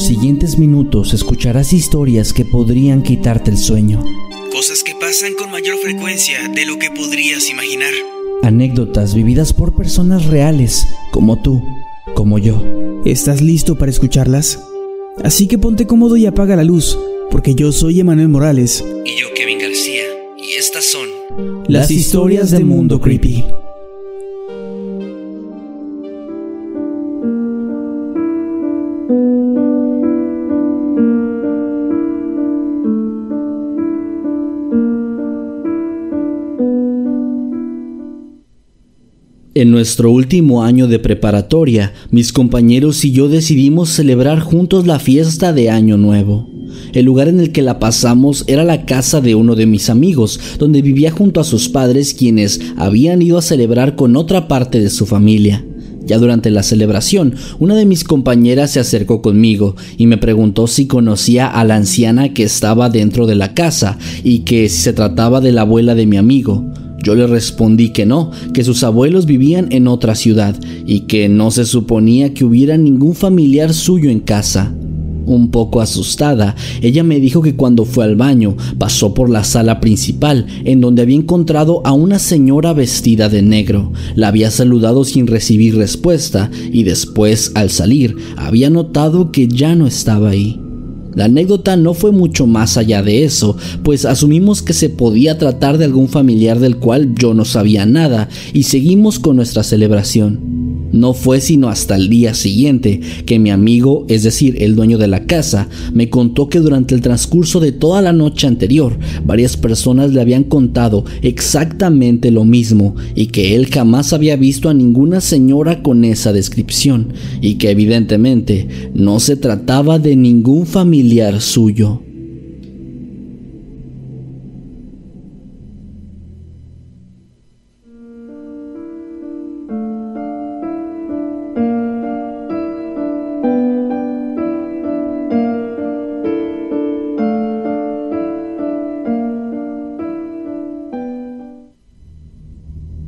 Los siguientes minutos escucharás historias que podrían quitarte el sueño. Cosas que pasan con mayor frecuencia de lo que podrías imaginar. Anécdotas vividas por personas reales, como tú, como yo. ¿Estás listo para escucharlas? Así que ponte cómodo y apaga la luz, porque yo soy Emanuel Morales. Y yo Kevin García. Y estas son Las historias de Mundo Creepy. En nuestro último año de preparatoria, mis compañeros y yo decidimos celebrar juntos la fiesta de Año Nuevo. El lugar en el que la pasamos era la casa de uno de mis amigos, donde vivía junto a sus padres quienes habían ido a celebrar con otra parte de su familia. Ya durante la celebración, una de mis compañeras se acercó conmigo y me preguntó si conocía a la anciana que estaba dentro de la casa y que si se trataba de la abuela de mi amigo. Yo le respondí que no, que sus abuelos vivían en otra ciudad y que no se suponía que hubiera ningún familiar suyo en casa. Un poco asustada, ella me dijo que cuando fue al baño pasó por la sala principal, en donde había encontrado a una señora vestida de negro. La había saludado sin recibir respuesta y después, al salir, había notado que ya no estaba ahí. La anécdota no fue mucho más allá de eso, pues asumimos que se podía tratar de algún familiar del cual yo no sabía nada y seguimos con nuestra celebración. No fue sino hasta el día siguiente que mi amigo, es decir, el dueño de la casa, me contó que durante el transcurso de toda la noche anterior, varias personas le habían contado exactamente lo mismo y que él jamás había visto a ninguna señora con esa descripción y que evidentemente no se trataba de ningún familiar suyo.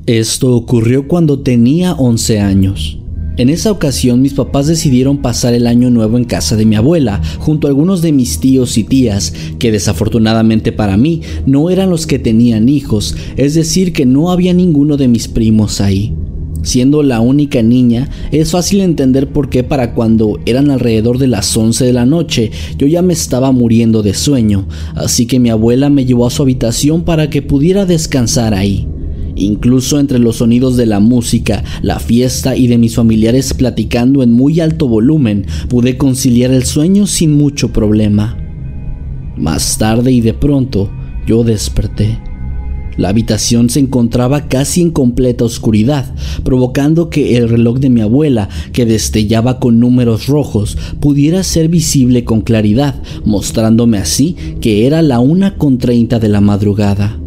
Esto ocurrió cuando tenía 11 años. En esa ocasión mis papás decidieron pasar el año nuevo en casa de mi abuela, junto a algunos de mis tíos y tías, que desafortunadamente para mí no eran los que tenían hijos, es decir, que no había ninguno de mis primos ahí. Siendo la única niña, es fácil entender por qué para cuando eran alrededor de las 11 de la noche yo ya me estaba muriendo de sueño, así que mi abuela me llevó a su habitación para que pudiera descansar ahí. Incluso entre los sonidos de la música, la fiesta y de mis familiares platicando en muy alto volumen, pude conciliar el sueño sin mucho problema. Más tarde y de pronto, yo desperté. La habitación se encontraba casi en completa oscuridad, provocando que el reloj de mi abuela, que destellaba con números rojos, pudiera ser visible con claridad, mostrándome así que era la una con treinta de la madrugada.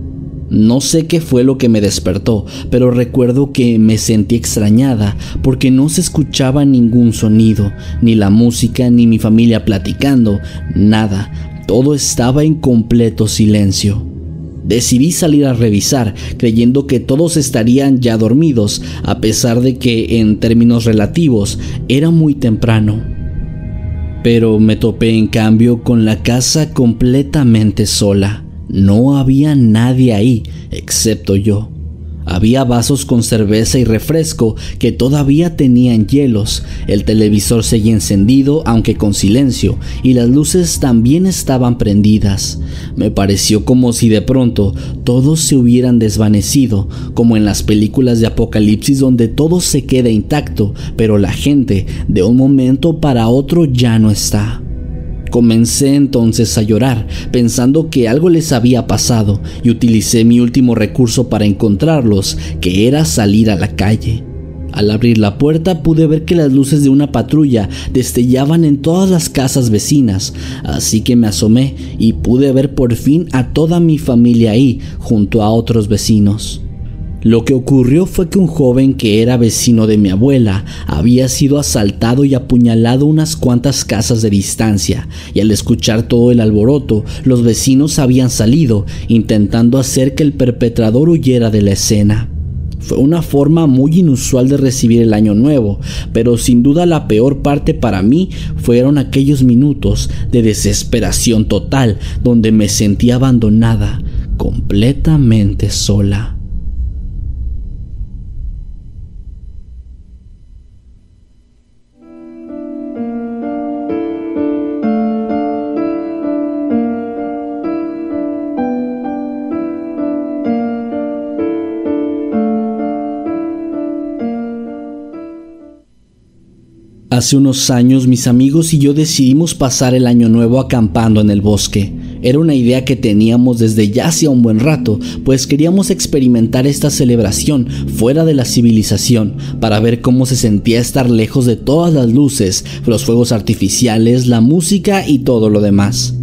No sé qué fue lo que me despertó, pero recuerdo que me sentí extrañada porque no se escuchaba ningún sonido, ni la música, ni mi familia platicando, nada. Todo estaba en completo silencio. Decidí salir a revisar, creyendo que todos estarían ya dormidos, a pesar de que, en términos relativos, era muy temprano. Pero me topé en cambio con la casa completamente sola. No había nadie ahí, excepto yo. Había vasos con cerveza y refresco que todavía tenían hielos, el televisor seguía encendido aunque con silencio y las luces también estaban prendidas. Me pareció como si de pronto todos se hubieran desvanecido, como en las películas de apocalipsis donde todo se queda intacto, pero la gente de un momento para otro ya no está. Comencé entonces a llorar, pensando que algo les había pasado, y utilicé mi último recurso para encontrarlos, que era salir a la calle. Al abrir la puerta pude ver que las luces de una patrulla destellaban en todas las casas vecinas, así que me asomé y pude ver por fin a toda mi familia ahí, junto a otros vecinos. Lo que ocurrió fue que un joven que era vecino de mi abuela había sido asaltado y apuñalado unas cuantas casas de distancia, y al escuchar todo el alboroto, los vecinos habían salido, intentando hacer que el perpetrador huyera de la escena. Fue una forma muy inusual de recibir el año nuevo, pero sin duda la peor parte para mí fueron aquellos minutos de desesperación total donde me sentí abandonada, completamente sola. Hace unos años mis amigos y yo decidimos pasar el año nuevo acampando en el bosque. Era una idea que teníamos desde ya hacía un buen rato, pues queríamos experimentar esta celebración fuera de la civilización para ver cómo se sentía estar lejos de todas las luces, los fuegos artificiales, la música y todo lo demás.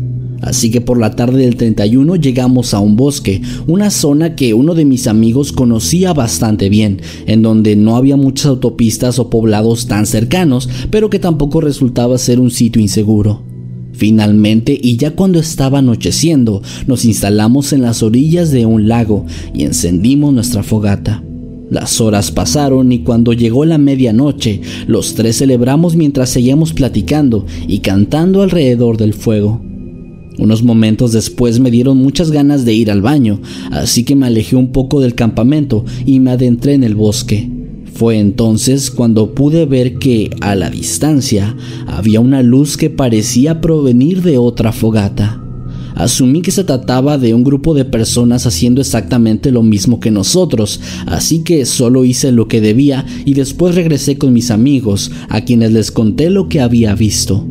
Así que por la tarde del 31 llegamos a un bosque, una zona que uno de mis amigos conocía bastante bien, en donde no había muchas autopistas o poblados tan cercanos, pero que tampoco resultaba ser un sitio inseguro. Finalmente, y ya cuando estaba anocheciendo, nos instalamos en las orillas de un lago y encendimos nuestra fogata. Las horas pasaron y cuando llegó la medianoche, los tres celebramos mientras seguíamos platicando y cantando alrededor del fuego. Unos momentos después me dieron muchas ganas de ir al baño, así que me alejé un poco del campamento y me adentré en el bosque. Fue entonces cuando pude ver que, a la distancia, había una luz que parecía provenir de otra fogata. Asumí que se trataba de un grupo de personas haciendo exactamente lo mismo que nosotros, así que solo hice lo que debía y después regresé con mis amigos, a quienes les conté lo que había visto.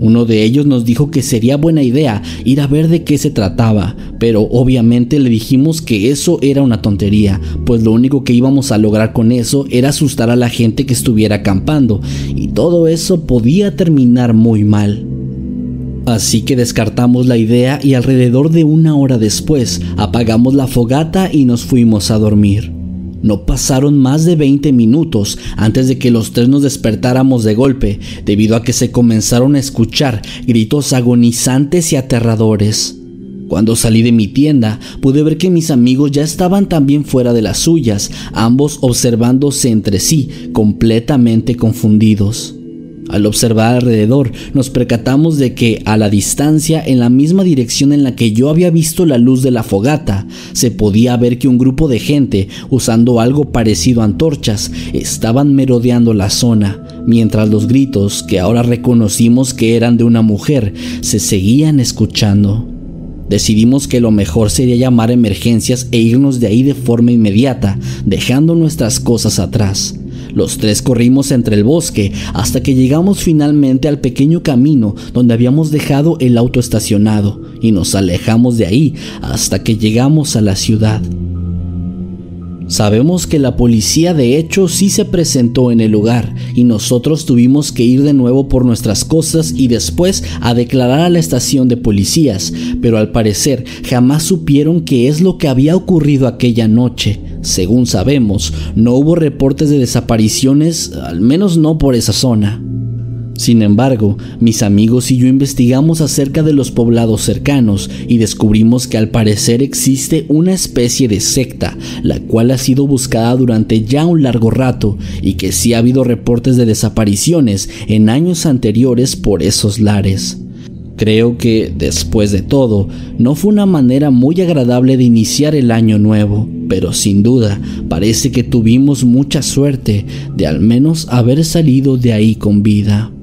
Uno de ellos nos dijo que sería buena idea ir a ver de qué se trataba, pero obviamente le dijimos que eso era una tontería, pues lo único que íbamos a lograr con eso era asustar a la gente que estuviera acampando, y todo eso podía terminar muy mal. Así que descartamos la idea y alrededor de una hora después apagamos la fogata y nos fuimos a dormir. No pasaron más de 20 minutos antes de que los tres nos despertáramos de golpe, debido a que se comenzaron a escuchar gritos agonizantes y aterradores. Cuando salí de mi tienda, pude ver que mis amigos ya estaban también fuera de las suyas, ambos observándose entre sí, completamente confundidos. Al observar alrededor, nos percatamos de que a la distancia, en la misma dirección en la que yo había visto la luz de la fogata, se podía ver que un grupo de gente, usando algo parecido a antorchas, estaban merodeando la zona, mientras los gritos, que ahora reconocimos que eran de una mujer, se seguían escuchando. Decidimos que lo mejor sería llamar emergencias e irnos de ahí de forma inmediata, dejando nuestras cosas atrás. Los tres corrimos entre el bosque hasta que llegamos finalmente al pequeño camino donde habíamos dejado el auto estacionado y nos alejamos de ahí hasta que llegamos a la ciudad. Sabemos que la policía de hecho sí se presentó en el lugar y nosotros tuvimos que ir de nuevo por nuestras cosas y después a declarar a la estación de policías, pero al parecer jamás supieron qué es lo que había ocurrido aquella noche. Según sabemos, no hubo reportes de desapariciones, al menos no por esa zona. Sin embargo, mis amigos y yo investigamos acerca de los poblados cercanos y descubrimos que al parecer existe una especie de secta, la cual ha sido buscada durante ya un largo rato y que sí ha habido reportes de desapariciones en años anteriores por esos lares. Creo que, después de todo, no fue una manera muy agradable de iniciar el año nuevo, pero sin duda parece que tuvimos mucha suerte de al menos haber salido de ahí con vida.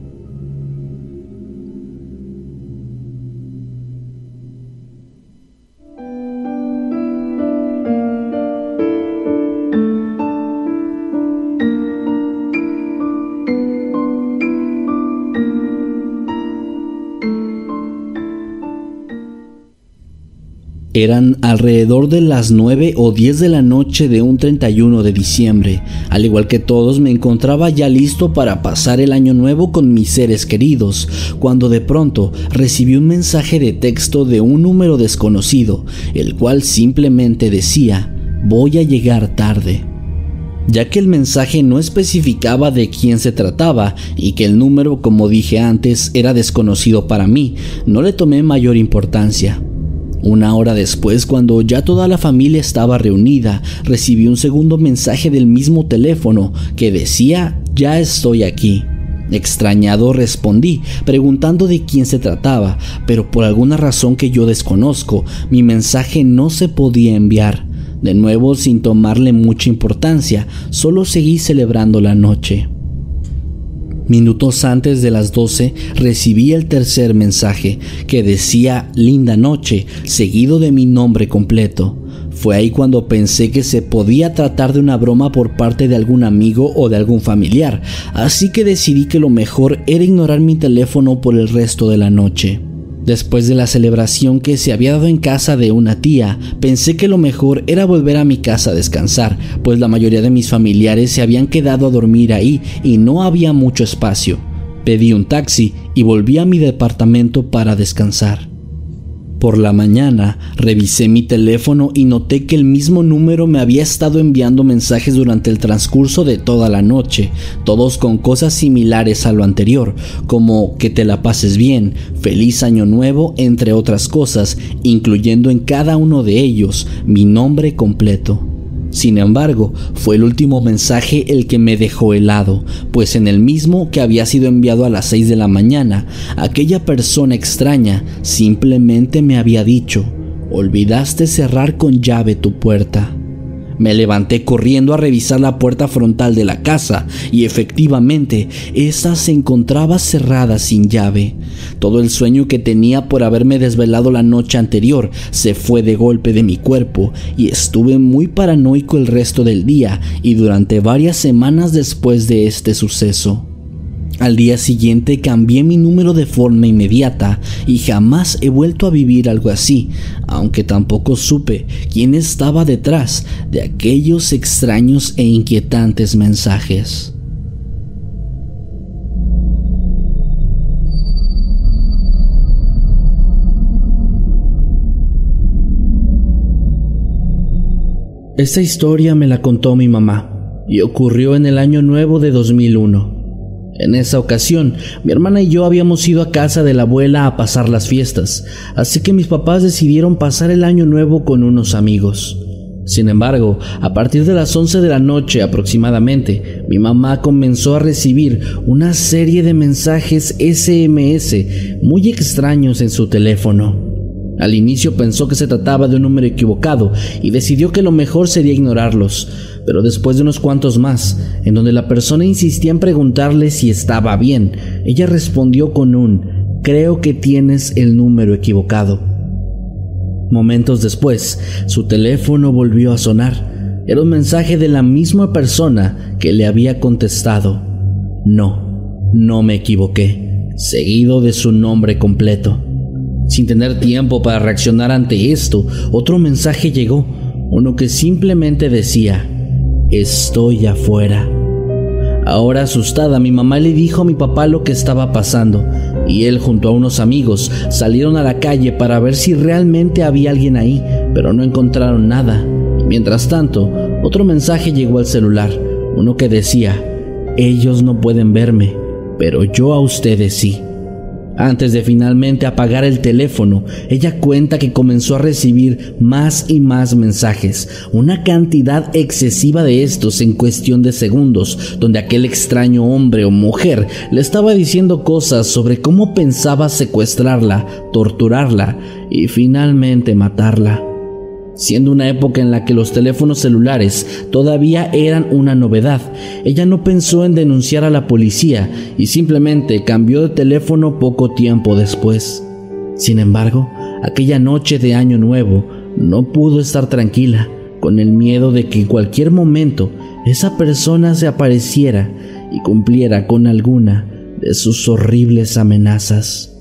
Eran alrededor de las 9 o 10 de la noche de un 31 de diciembre. Al igual que todos, me encontraba ya listo para pasar el año nuevo con mis seres queridos, cuando de pronto recibí un mensaje de texto de un número desconocido, el cual simplemente decía, voy a llegar tarde. Ya que el mensaje no especificaba de quién se trataba y que el número, como dije antes, era desconocido para mí, no le tomé mayor importancia. Una hora después, cuando ya toda la familia estaba reunida, recibí un segundo mensaje del mismo teléfono que decía, ya estoy aquí. Extrañado respondí, preguntando de quién se trataba, pero por alguna razón que yo desconozco, mi mensaje no se podía enviar. De nuevo, sin tomarle mucha importancia, solo seguí celebrando la noche. Minutos antes de las 12 recibí el tercer mensaje que decía linda noche, seguido de mi nombre completo. Fue ahí cuando pensé que se podía tratar de una broma por parte de algún amigo o de algún familiar, así que decidí que lo mejor era ignorar mi teléfono por el resto de la noche. Después de la celebración que se había dado en casa de una tía, pensé que lo mejor era volver a mi casa a descansar, pues la mayoría de mis familiares se habían quedado a dormir ahí y no había mucho espacio. Pedí un taxi y volví a mi departamento para descansar. Por la mañana revisé mi teléfono y noté que el mismo número me había estado enviando mensajes durante el transcurso de toda la noche, todos con cosas similares a lo anterior, como que te la pases bien, feliz año nuevo, entre otras cosas, incluyendo en cada uno de ellos mi nombre completo. Sin embargo, fue el último mensaje el que me dejó helado, pues en el mismo que había sido enviado a las 6 de la mañana, aquella persona extraña simplemente me había dicho, olvidaste cerrar con llave tu puerta. Me levanté corriendo a revisar la puerta frontal de la casa y efectivamente esa se encontraba cerrada sin llave. Todo el sueño que tenía por haberme desvelado la noche anterior se fue de golpe de mi cuerpo y estuve muy paranoico el resto del día y durante varias semanas después de este suceso. Al día siguiente cambié mi número de forma inmediata y jamás he vuelto a vivir algo así, aunque tampoco supe quién estaba detrás de aquellos extraños e inquietantes mensajes. Esta historia me la contó mi mamá y ocurrió en el año nuevo de 2001. En esa ocasión, mi hermana y yo habíamos ido a casa de la abuela a pasar las fiestas, así que mis papás decidieron pasar el año nuevo con unos amigos. Sin embargo, a partir de las 11 de la noche aproximadamente, mi mamá comenzó a recibir una serie de mensajes SMS muy extraños en su teléfono. Al inicio pensó que se trataba de un número equivocado y decidió que lo mejor sería ignorarlos, pero después de unos cuantos más, en donde la persona insistía en preguntarle si estaba bien, ella respondió con un creo que tienes el número equivocado. Momentos después, su teléfono volvió a sonar. Era un mensaje de la misma persona que le había contestado. No, no me equivoqué, seguido de su nombre completo. Sin tener tiempo para reaccionar ante esto, otro mensaje llegó, uno que simplemente decía, estoy afuera. Ahora asustada, mi mamá le dijo a mi papá lo que estaba pasando, y él junto a unos amigos salieron a la calle para ver si realmente había alguien ahí, pero no encontraron nada. Mientras tanto, otro mensaje llegó al celular, uno que decía, ellos no pueden verme, pero yo a ustedes sí. Antes de finalmente apagar el teléfono, ella cuenta que comenzó a recibir más y más mensajes, una cantidad excesiva de estos en cuestión de segundos, donde aquel extraño hombre o mujer le estaba diciendo cosas sobre cómo pensaba secuestrarla, torturarla y finalmente matarla. Siendo una época en la que los teléfonos celulares todavía eran una novedad, ella no pensó en denunciar a la policía y simplemente cambió de teléfono poco tiempo después. Sin embargo, aquella noche de Año Nuevo no pudo estar tranquila, con el miedo de que en cualquier momento esa persona se apareciera y cumpliera con alguna de sus horribles amenazas.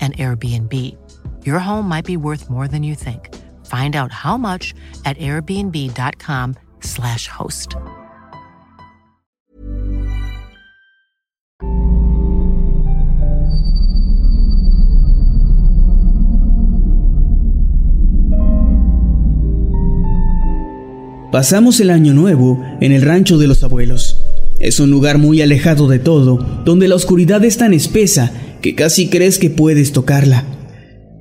an Airbnb. Your home might be worth more than you think. Find out how much at airbnb.com/slash host. Pasamos el año nuevo en el rancho de los abuelos. Es un lugar muy alejado de todo, donde la oscuridad es tan espesa que casi crees que puedes tocarla.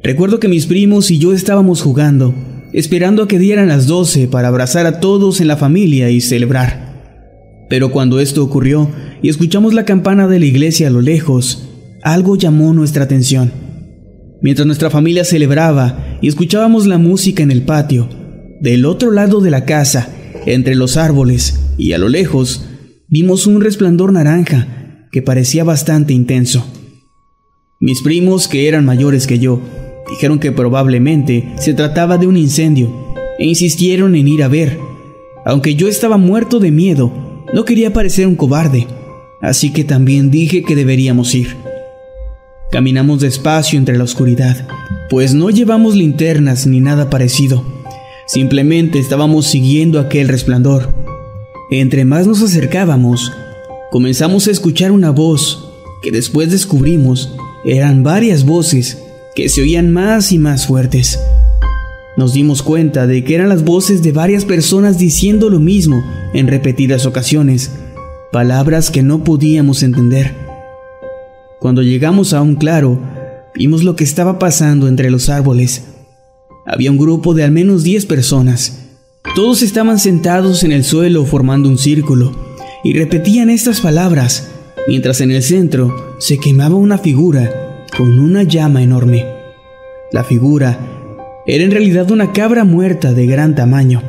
Recuerdo que mis primos y yo estábamos jugando, esperando a que dieran las 12 para abrazar a todos en la familia y celebrar. Pero cuando esto ocurrió y escuchamos la campana de la iglesia a lo lejos, algo llamó nuestra atención. Mientras nuestra familia celebraba y escuchábamos la música en el patio, del otro lado de la casa, entre los árboles y a lo lejos, vimos un resplandor naranja que parecía bastante intenso. Mis primos, que eran mayores que yo, dijeron que probablemente se trataba de un incendio e insistieron en ir a ver. Aunque yo estaba muerto de miedo, no quería parecer un cobarde, así que también dije que deberíamos ir. Caminamos despacio entre la oscuridad, pues no llevamos linternas ni nada parecido. Simplemente estábamos siguiendo aquel resplandor. Entre más nos acercábamos, comenzamos a escuchar una voz que después descubrimos eran varias voces que se oían más y más fuertes. Nos dimos cuenta de que eran las voces de varias personas diciendo lo mismo en repetidas ocasiones, palabras que no podíamos entender. Cuando llegamos a un claro, vimos lo que estaba pasando entre los árboles. Había un grupo de al menos 10 personas. Todos estaban sentados en el suelo formando un círculo y repetían estas palabras mientras en el centro se quemaba una figura con una llama enorme. La figura era en realidad una cabra muerta de gran tamaño,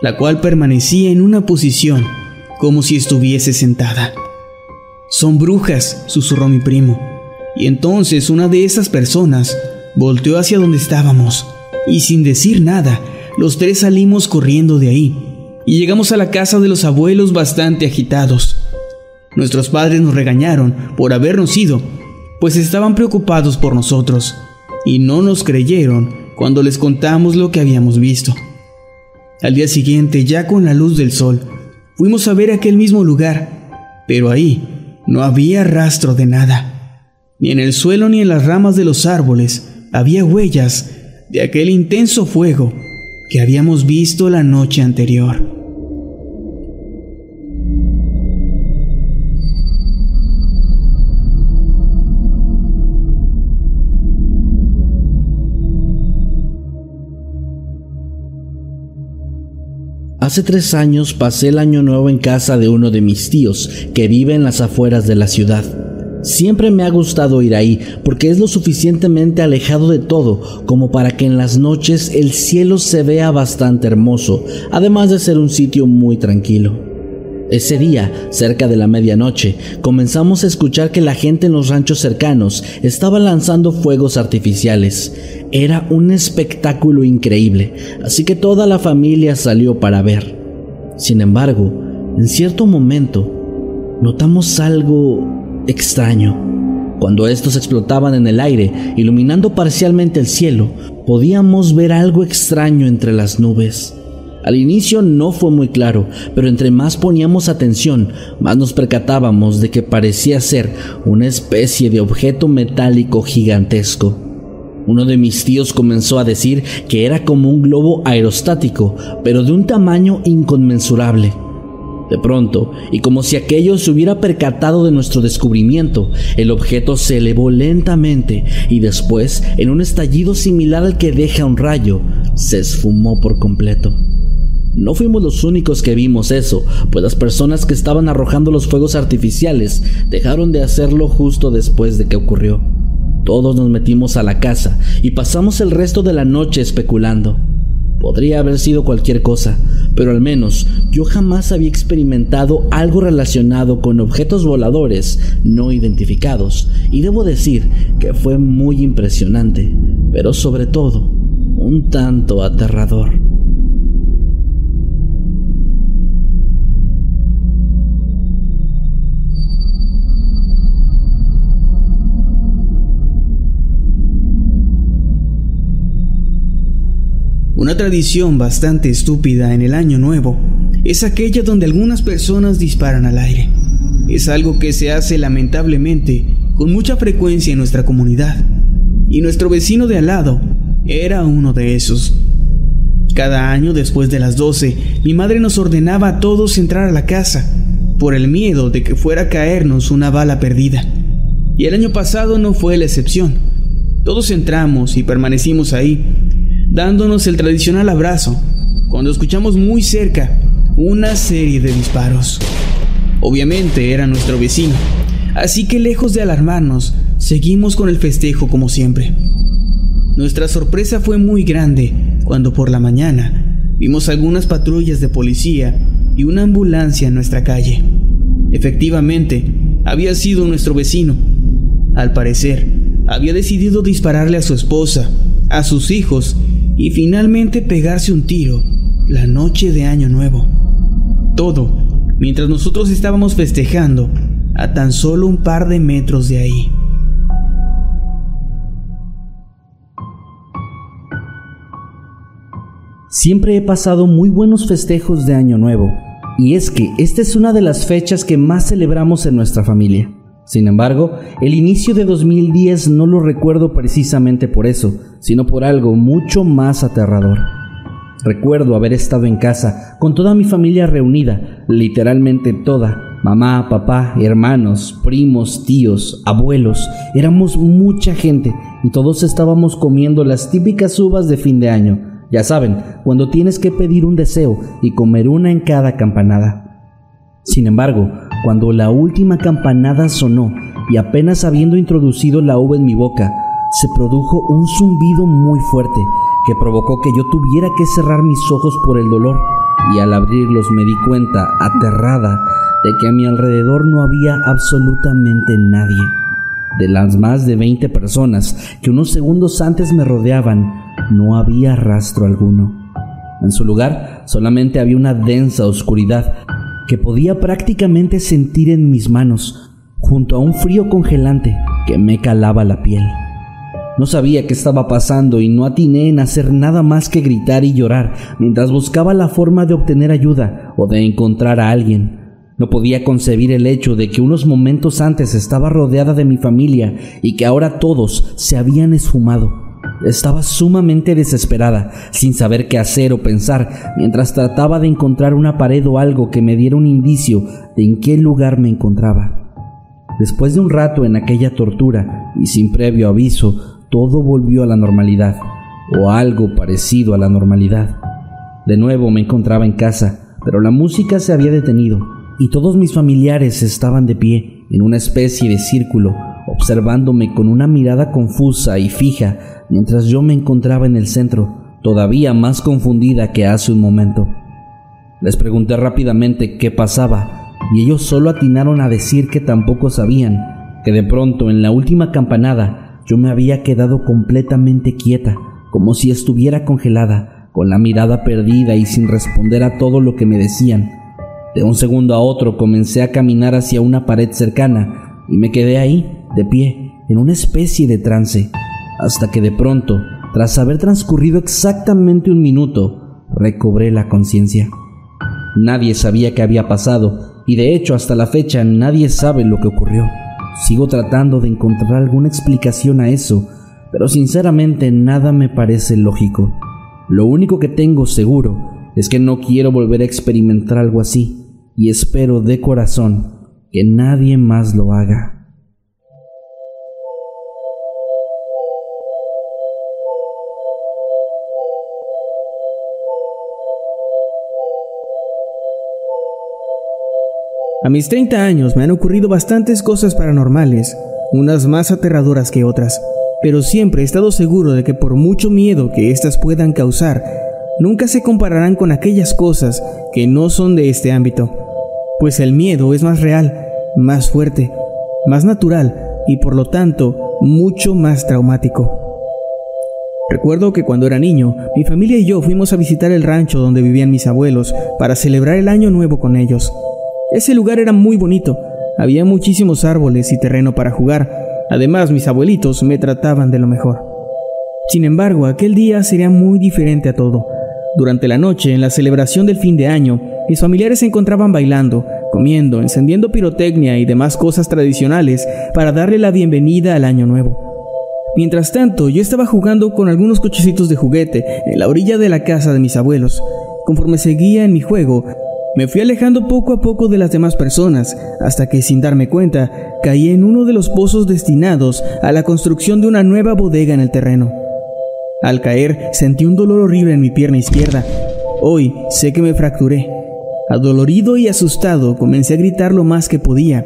la cual permanecía en una posición como si estuviese sentada. Son brujas, susurró mi primo, y entonces una de esas personas volteó hacia donde estábamos, y sin decir nada, los tres salimos corriendo de ahí, y llegamos a la casa de los abuelos bastante agitados. Nuestros padres nos regañaron por habernos ido, pues estaban preocupados por nosotros, y no nos creyeron cuando les contamos lo que habíamos visto. Al día siguiente, ya con la luz del sol, fuimos a ver aquel mismo lugar, pero ahí no había rastro de nada. Ni en el suelo ni en las ramas de los árboles había huellas de aquel intenso fuego que habíamos visto la noche anterior. Hace tres años pasé el año nuevo en casa de uno de mis tíos, que vive en las afueras de la ciudad. Siempre me ha gustado ir ahí porque es lo suficientemente alejado de todo como para que en las noches el cielo se vea bastante hermoso, además de ser un sitio muy tranquilo. Ese día, cerca de la medianoche, comenzamos a escuchar que la gente en los ranchos cercanos estaba lanzando fuegos artificiales. Era un espectáculo increíble, así que toda la familia salió para ver. Sin embargo, en cierto momento, notamos algo extraño. Cuando estos explotaban en el aire, iluminando parcialmente el cielo, podíamos ver algo extraño entre las nubes. Al inicio no fue muy claro, pero entre más poníamos atención, más nos percatábamos de que parecía ser una especie de objeto metálico gigantesco. Uno de mis tíos comenzó a decir que era como un globo aerostático, pero de un tamaño inconmensurable. De pronto, y como si aquello se hubiera percatado de nuestro descubrimiento, el objeto se elevó lentamente y después, en un estallido similar al que deja un rayo, se esfumó por completo. No fuimos los únicos que vimos eso, pues las personas que estaban arrojando los fuegos artificiales dejaron de hacerlo justo después de que ocurrió. Todos nos metimos a la casa y pasamos el resto de la noche especulando. Podría haber sido cualquier cosa, pero al menos yo jamás había experimentado algo relacionado con objetos voladores no identificados, y debo decir que fue muy impresionante, pero sobre todo un tanto aterrador. Una tradición bastante estúpida en el Año Nuevo es aquella donde algunas personas disparan al aire. Es algo que se hace lamentablemente con mucha frecuencia en nuestra comunidad. Y nuestro vecino de al lado era uno de esos. Cada año después de las 12, mi madre nos ordenaba a todos entrar a la casa, por el miedo de que fuera a caernos una bala perdida. Y el año pasado no fue la excepción. Todos entramos y permanecimos ahí, dándonos el tradicional abrazo, cuando escuchamos muy cerca una serie de disparos. Obviamente era nuestro vecino, así que lejos de alarmarnos, seguimos con el festejo como siempre. Nuestra sorpresa fue muy grande cuando por la mañana vimos algunas patrullas de policía y una ambulancia en nuestra calle. Efectivamente, había sido nuestro vecino. Al parecer, había decidido dispararle a su esposa, a sus hijos y finalmente pegarse un tiro la noche de Año Nuevo. Todo mientras nosotros estábamos festejando a tan solo un par de metros de ahí. Siempre he pasado muy buenos festejos de Año Nuevo, y es que esta es una de las fechas que más celebramos en nuestra familia. Sin embargo, el inicio de 2010 no lo recuerdo precisamente por eso, sino por algo mucho más aterrador. Recuerdo haber estado en casa con toda mi familia reunida, literalmente toda, mamá, papá, hermanos, primos, tíos, abuelos, éramos mucha gente y todos estábamos comiendo las típicas uvas de fin de año, ya saben, cuando tienes que pedir un deseo y comer una en cada campanada. Sin embargo, cuando la última campanada sonó y apenas habiendo introducido la uva en mi boca, se produjo un zumbido muy fuerte que provocó que yo tuviera que cerrar mis ojos por el dolor y al abrirlos me di cuenta, aterrada, de que a mi alrededor no había absolutamente nadie. De las más de 20 personas que unos segundos antes me rodeaban, no había rastro alguno. En su lugar solamente había una densa oscuridad que podía prácticamente sentir en mis manos, junto a un frío congelante que me calaba la piel. No sabía qué estaba pasando y no atiné en hacer nada más que gritar y llorar mientras buscaba la forma de obtener ayuda o de encontrar a alguien. No podía concebir el hecho de que unos momentos antes estaba rodeada de mi familia y que ahora todos se habían esfumado. Estaba sumamente desesperada, sin saber qué hacer o pensar, mientras trataba de encontrar una pared o algo que me diera un indicio de en qué lugar me encontraba. Después de un rato en aquella tortura y sin previo aviso, todo volvió a la normalidad, o algo parecido a la normalidad. De nuevo me encontraba en casa, pero la música se había detenido y todos mis familiares estaban de pie en una especie de círculo, observándome con una mirada confusa y fija mientras yo me encontraba en el centro, todavía más confundida que hace un momento. Les pregunté rápidamente qué pasaba y ellos solo atinaron a decir que tampoco sabían, que de pronto en la última campanada yo me había quedado completamente quieta, como si estuviera congelada, con la mirada perdida y sin responder a todo lo que me decían. De un segundo a otro comencé a caminar hacia una pared cercana y me quedé ahí, de pie, en una especie de trance hasta que de pronto, tras haber transcurrido exactamente un minuto, recobré la conciencia. Nadie sabía qué había pasado y de hecho hasta la fecha nadie sabe lo que ocurrió. Sigo tratando de encontrar alguna explicación a eso, pero sinceramente nada me parece lógico. Lo único que tengo seguro es que no quiero volver a experimentar algo así y espero de corazón que nadie más lo haga. A mis 30 años me han ocurrido bastantes cosas paranormales, unas más aterradoras que otras, pero siempre he estado seguro de que por mucho miedo que éstas puedan causar, nunca se compararán con aquellas cosas que no son de este ámbito, pues el miedo es más real, más fuerte, más natural y por lo tanto mucho más traumático. Recuerdo que cuando era niño, mi familia y yo fuimos a visitar el rancho donde vivían mis abuelos para celebrar el año nuevo con ellos. Ese lugar era muy bonito, había muchísimos árboles y terreno para jugar, además mis abuelitos me trataban de lo mejor. Sin embargo, aquel día sería muy diferente a todo. Durante la noche, en la celebración del fin de año, mis familiares se encontraban bailando, comiendo, encendiendo pirotecnia y demás cosas tradicionales para darle la bienvenida al año nuevo. Mientras tanto, yo estaba jugando con algunos cochecitos de juguete en la orilla de la casa de mis abuelos. Conforme seguía en mi juego, me fui alejando poco a poco de las demás personas, hasta que sin darme cuenta, caí en uno de los pozos destinados a la construcción de una nueva bodega en el terreno. Al caer, sentí un dolor horrible en mi pierna izquierda. Hoy sé que me fracturé. Adolorido y asustado, comencé a gritar lo más que podía.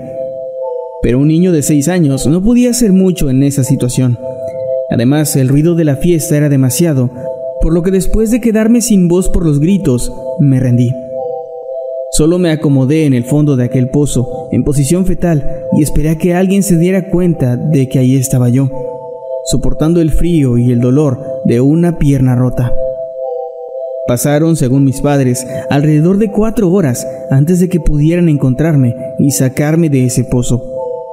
Pero un niño de seis años no podía hacer mucho en esa situación. Además, el ruido de la fiesta era demasiado, por lo que después de quedarme sin voz por los gritos, me rendí. Solo me acomodé en el fondo de aquel pozo, en posición fetal, y esperé a que alguien se diera cuenta de que ahí estaba yo, soportando el frío y el dolor de una pierna rota. Pasaron, según mis padres, alrededor de cuatro horas antes de que pudieran encontrarme y sacarme de ese pozo,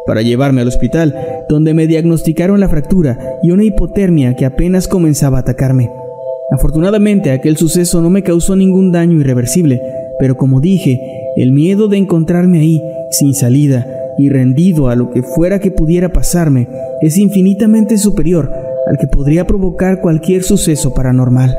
para llevarme al hospital, donde me diagnosticaron la fractura y una hipotermia que apenas comenzaba a atacarme. Afortunadamente aquel suceso no me causó ningún daño irreversible, pero como dije, el miedo de encontrarme ahí, sin salida y rendido a lo que fuera que pudiera pasarme, es infinitamente superior al que podría provocar cualquier suceso paranormal.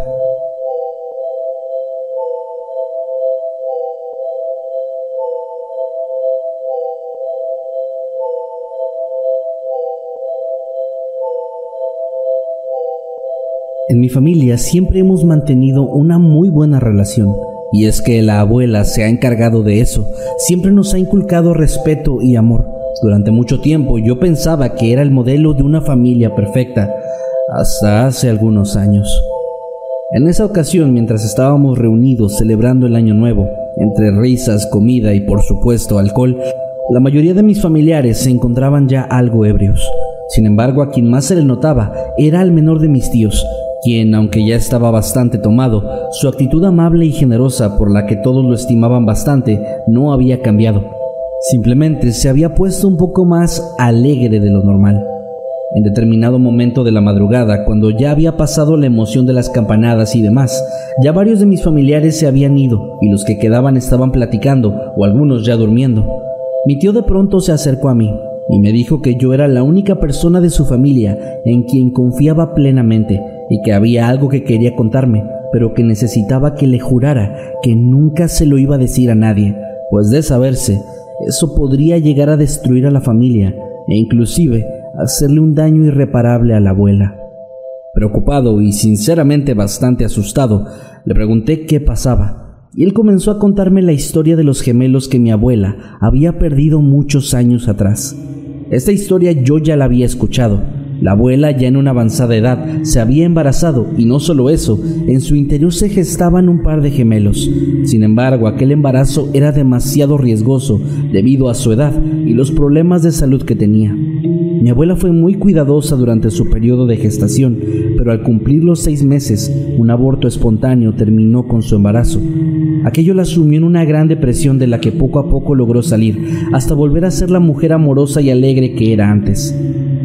En mi familia siempre hemos mantenido una muy buena relación. Y es que la abuela se ha encargado de eso, siempre nos ha inculcado respeto y amor. Durante mucho tiempo yo pensaba que era el modelo de una familia perfecta, hasta hace algunos años. En esa ocasión, mientras estábamos reunidos celebrando el Año Nuevo, entre risas, comida y por supuesto alcohol, la mayoría de mis familiares se encontraban ya algo ebrios. Sin embargo, a quien más se le notaba era al menor de mis tíos, quien, aunque ya estaba bastante tomado, su actitud amable y generosa por la que todos lo estimaban bastante no había cambiado. Simplemente se había puesto un poco más alegre de lo normal. En determinado momento de la madrugada, cuando ya había pasado la emoción de las campanadas y demás, ya varios de mis familiares se habían ido y los que quedaban estaban platicando o algunos ya durmiendo. Mi tío de pronto se acercó a mí y me dijo que yo era la única persona de su familia en quien confiaba plenamente y que había algo que quería contarme, pero que necesitaba que le jurara que nunca se lo iba a decir a nadie, pues de saberse, eso podría llegar a destruir a la familia e inclusive hacerle un daño irreparable a la abuela. Preocupado y sinceramente bastante asustado, le pregunté qué pasaba, y él comenzó a contarme la historia de los gemelos que mi abuela había perdido muchos años atrás. Esta historia yo ya la había escuchado, la abuela, ya en una avanzada edad, se había embarazado y no solo eso, en su interior se gestaban un par de gemelos. Sin embargo, aquel embarazo era demasiado riesgoso debido a su edad y los problemas de salud que tenía. Mi abuela fue muy cuidadosa durante su periodo de gestación, pero al cumplir los seis meses, un aborto espontáneo terminó con su embarazo. Aquello la sumió en una gran depresión de la que poco a poco logró salir, hasta volver a ser la mujer amorosa y alegre que era antes.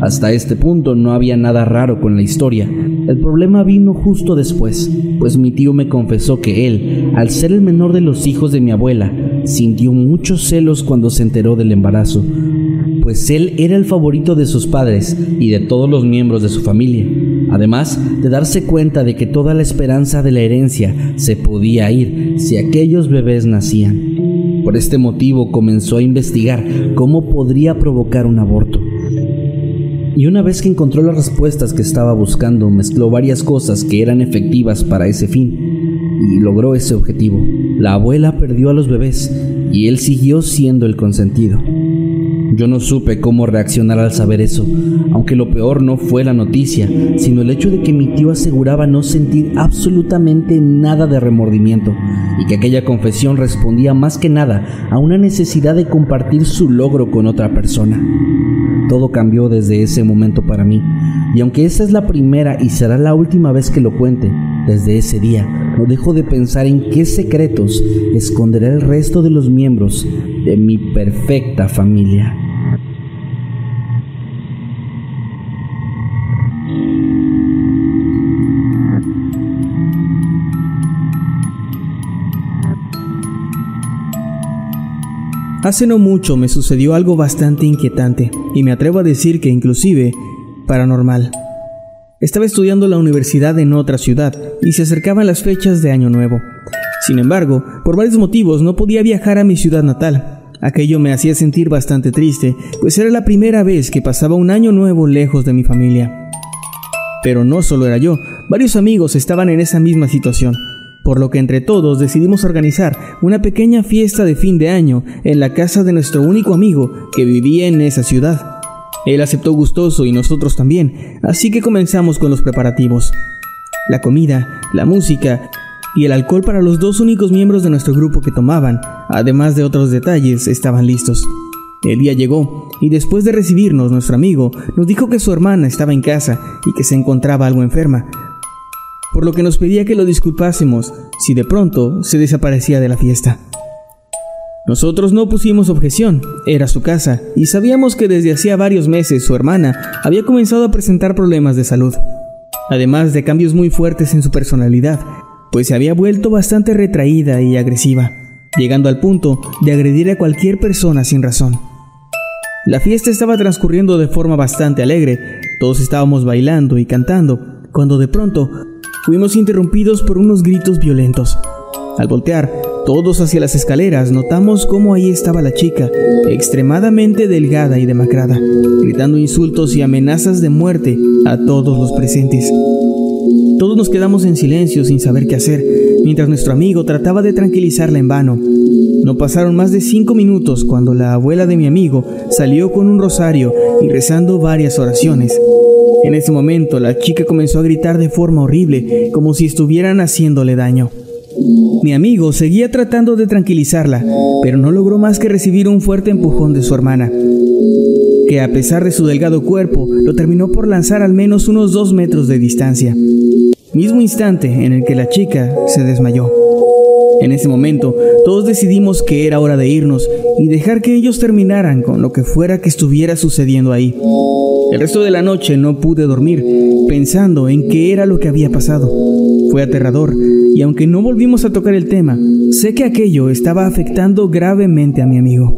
Hasta este punto no había nada raro con la historia. El problema vino justo después, pues mi tío me confesó que él, al ser el menor de los hijos de mi abuela, sintió muchos celos cuando se enteró del embarazo, pues él era el favorito de sus padres y de todos los miembros de su familia, además de darse cuenta de que toda la esperanza de la herencia se podía ir si aquellos bebés nacían. Por este motivo comenzó a investigar cómo podría provocar un aborto. Y una vez que encontró las respuestas que estaba buscando, mezcló varias cosas que eran efectivas para ese fin y logró ese objetivo. La abuela perdió a los bebés y él siguió siendo el consentido. Yo no supe cómo reaccionar al saber eso, aunque lo peor no fue la noticia, sino el hecho de que mi tío aseguraba no sentir absolutamente nada de remordimiento y que aquella confesión respondía más que nada a una necesidad de compartir su logro con otra persona. Todo cambió desde ese momento para mí, y aunque esa es la primera y será la última vez que lo cuente, desde ese día no dejo de pensar en qué secretos esconderá el resto de los miembros de mi perfecta familia. Hace no mucho me sucedió algo bastante inquietante, y me atrevo a decir que inclusive paranormal. Estaba estudiando la universidad en otra ciudad y se acercaban las fechas de Año Nuevo. Sin embargo, por varios motivos no podía viajar a mi ciudad natal. Aquello me hacía sentir bastante triste, pues era la primera vez que pasaba un año nuevo lejos de mi familia. Pero no solo era yo, varios amigos estaban en esa misma situación, por lo que entre todos decidimos organizar una pequeña fiesta de fin de año en la casa de nuestro único amigo que vivía en esa ciudad. Él aceptó gustoso y nosotros también, así que comenzamos con los preparativos. La comida, la música y el alcohol para los dos únicos miembros de nuestro grupo que tomaban, además de otros detalles, estaban listos. El día llegó y después de recibirnos nuestro amigo nos dijo que su hermana estaba en casa y que se encontraba algo enferma, por lo que nos pedía que lo disculpásemos si de pronto se desaparecía de la fiesta. Nosotros no pusimos objeción, era su casa, y sabíamos que desde hacía varios meses su hermana había comenzado a presentar problemas de salud, además de cambios muy fuertes en su personalidad, pues se había vuelto bastante retraída y agresiva, llegando al punto de agredir a cualquier persona sin razón. La fiesta estaba transcurriendo de forma bastante alegre, todos estábamos bailando y cantando, cuando de pronto Fuimos interrumpidos por unos gritos violentos. Al voltear todos hacia las escaleras, notamos cómo ahí estaba la chica, extremadamente delgada y demacrada, gritando insultos y amenazas de muerte a todos los presentes. Todos nos quedamos en silencio sin saber qué hacer, mientras nuestro amigo trataba de tranquilizarla en vano. No pasaron más de cinco minutos cuando la abuela de mi amigo salió con un rosario y rezando varias oraciones. En ese momento la chica comenzó a gritar de forma horrible, como si estuvieran haciéndole daño. Mi amigo seguía tratando de tranquilizarla, pero no logró más que recibir un fuerte empujón de su hermana, que a pesar de su delgado cuerpo, lo terminó por lanzar al menos unos dos metros de distancia, mismo instante en el que la chica se desmayó. En ese momento, todos decidimos que era hora de irnos y dejar que ellos terminaran con lo que fuera que estuviera sucediendo ahí. El resto de la noche no pude dormir, pensando en qué era lo que había pasado. Fue aterrador, y aunque no volvimos a tocar el tema, sé que aquello estaba afectando gravemente a mi amigo.